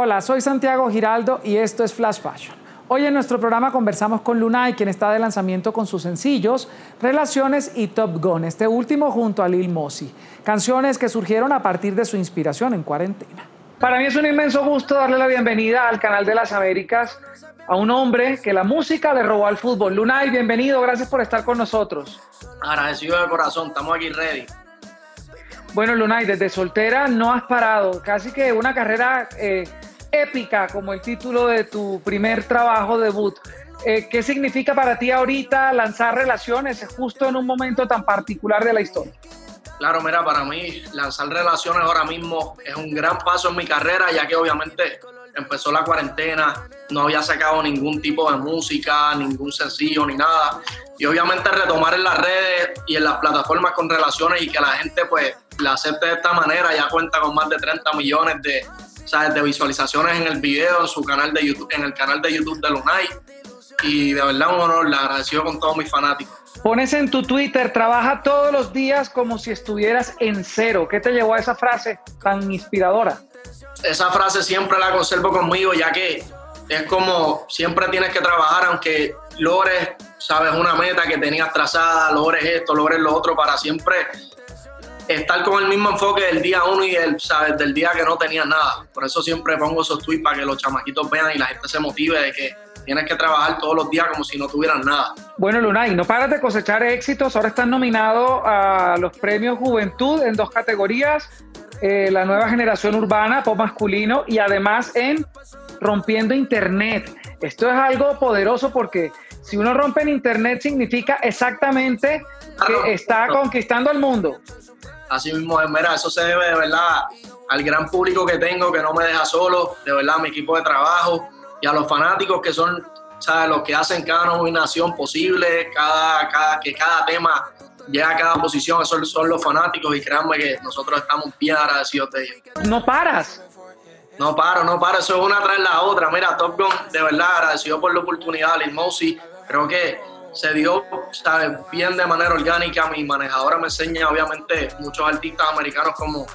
Hola, soy Santiago Giraldo y esto es Flash Fashion. Hoy en nuestro programa conversamos con Lunay, quien está de lanzamiento con sus sencillos Relaciones y Top Gun, este último junto a Lil Mossy. Canciones que surgieron a partir de su inspiración en cuarentena. Para mí es un inmenso gusto darle la bienvenida al canal de las Américas a un hombre que la música le robó al fútbol. Lunay, bienvenido, gracias por estar con nosotros. Agradecido de corazón, estamos aquí ready. Bueno, Lunay, desde soltera no has parado, casi que una carrera eh, épica como el título de tu primer trabajo debut. Eh, ¿Qué significa para ti ahorita lanzar relaciones justo en un momento tan particular de la historia? Claro, mira, para mí lanzar relaciones ahora mismo es un gran paso en mi carrera, ya que obviamente empezó la cuarentena, no había sacado ningún tipo de música, ningún sencillo ni nada. Y obviamente retomar en las redes y en las plataformas con relaciones y que la gente pues la acepte de esta manera, ya cuenta con más de 30 millones de, de visualizaciones en el video, en su canal de YouTube, en el canal de YouTube de Lunay. Y de verdad un honor, le agradecido con todos mis fanáticos. Pones en tu Twitter, trabaja todos los días como si estuvieras en cero. ¿Qué te llevó a esa frase tan inspiradora? Esa frase siempre la conservo conmigo, ya que es como siempre tienes que trabajar, aunque logres, sabes, una meta que tenías trazada, logres esto, logres lo otro, para siempre estar con el mismo enfoque del día uno y del, ¿sabes? del día que no tenía nada. Por eso siempre pongo esos tweets para que los chamaquitos vean y la gente se motive de que tienes que trabajar todos los días como si no tuvieran nada. Bueno, Lunay, no paras de cosechar éxitos. Ahora estás nominado a los premios Juventud en dos categorías. Eh, la nueva generación urbana, pop masculino, y además en Rompiendo Internet. Esto es algo poderoso porque si uno rompe en Internet significa exactamente que está conquistando el mundo. Así mismo, mira, eso se debe de verdad al gran público que tengo, que no me deja solo, de verdad, a mi equipo de trabajo y a los fanáticos que son, ¿sabes? Los que hacen cada nominación posible, cada, cada, que cada tema llega a cada posición, esos son los fanáticos y créanme que nosotros estamos bien agradecidos de ellos. No paras. No paro, no paro, eso es una tras la otra. Mira, Top Gun, de verdad, agradecido por la oportunidad, Lil Mousy, creo que se dio ¿sabes? bien de manera orgánica. Mi manejadora me enseña, obviamente, muchos artistas americanos como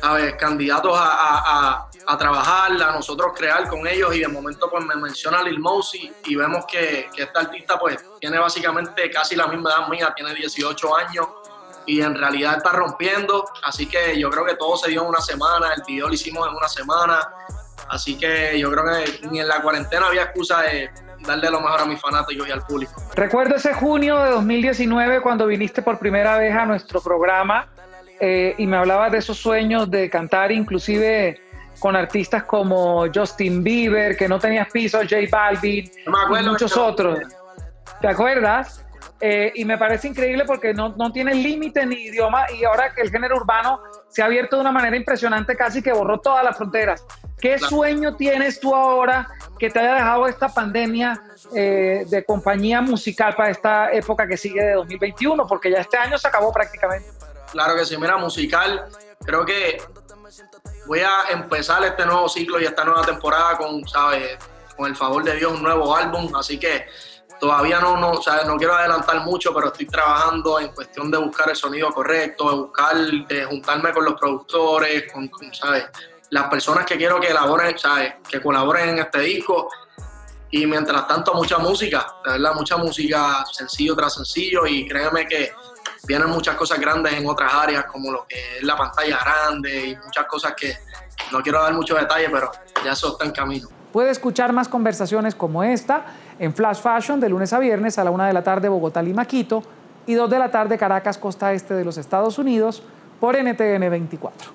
¿sabes? candidatos a, a, trabajar, a nosotros crear con ellos. Y de momento, pues me menciona Lil Mosey y vemos que, que esta artista, pues, tiene básicamente casi la misma edad mía, tiene 18 años y en realidad está rompiendo. Así que yo creo que todo se dio en una semana. El video lo hicimos en una semana. Así que yo creo que ni en la cuarentena había excusa de darle lo mejor a mis fanáticos y al público. Recuerdo ese junio de 2019 cuando viniste por primera vez a nuestro programa eh, y me hablabas de esos sueños de cantar inclusive con artistas como Justin Bieber, que no tenías piso, J Balvin y muchos otros. ¿Te acuerdas? Eh, y me parece increíble porque no, no tiene límite ni idioma y ahora que el género urbano se ha abierto de una manera impresionante, casi que borró todas las fronteras. ¿Qué sueño tienes tú ahora que te haya dejado esta pandemia eh, de compañía musical para esta época que sigue de 2021? Porque ya este año se acabó prácticamente. Claro que sí, mira, musical, creo que voy a empezar este nuevo ciclo y esta nueva temporada con, ¿sabes? Con el favor de Dios, un nuevo álbum, así que todavía no, no, no quiero adelantar mucho, pero estoy trabajando en cuestión de buscar el sonido correcto, de buscar, de juntarme con los productores, con ¿sabes? Las personas que quiero que elaboren, ¿sabes? que colaboren en este disco. Y mientras tanto, mucha música, de verdad, mucha música sencillo tras sencillo. Y créeme que vienen muchas cosas grandes en otras áreas, como lo que es la pantalla grande y muchas cosas que no quiero dar muchos detalles, pero ya eso está en camino. Puede escuchar más conversaciones como esta en Flash Fashion de lunes a viernes a la una de la tarde Bogotá, Lima, Quito y dos de la tarde Caracas, costa este de los Estados Unidos por NTN 24.